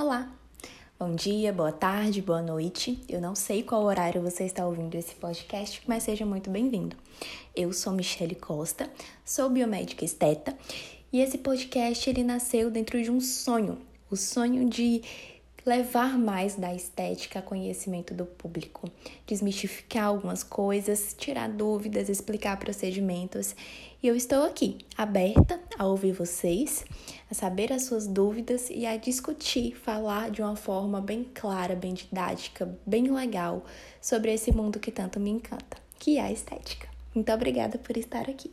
Olá! Bom dia, boa tarde, boa noite. Eu não sei qual horário você está ouvindo esse podcast, mas seja muito bem-vindo. Eu sou Michele Costa, sou biomédica esteta e esse podcast ele nasceu dentro de um sonho, o sonho de levar mais da estética a conhecimento do público, desmistificar algumas coisas, tirar dúvidas, explicar procedimentos. E eu estou aqui, aberta a ouvir vocês, a saber as suas dúvidas e a discutir, falar de uma forma bem clara, bem didática, bem legal sobre esse mundo que tanto me encanta, que é a estética. Muito obrigada por estar aqui.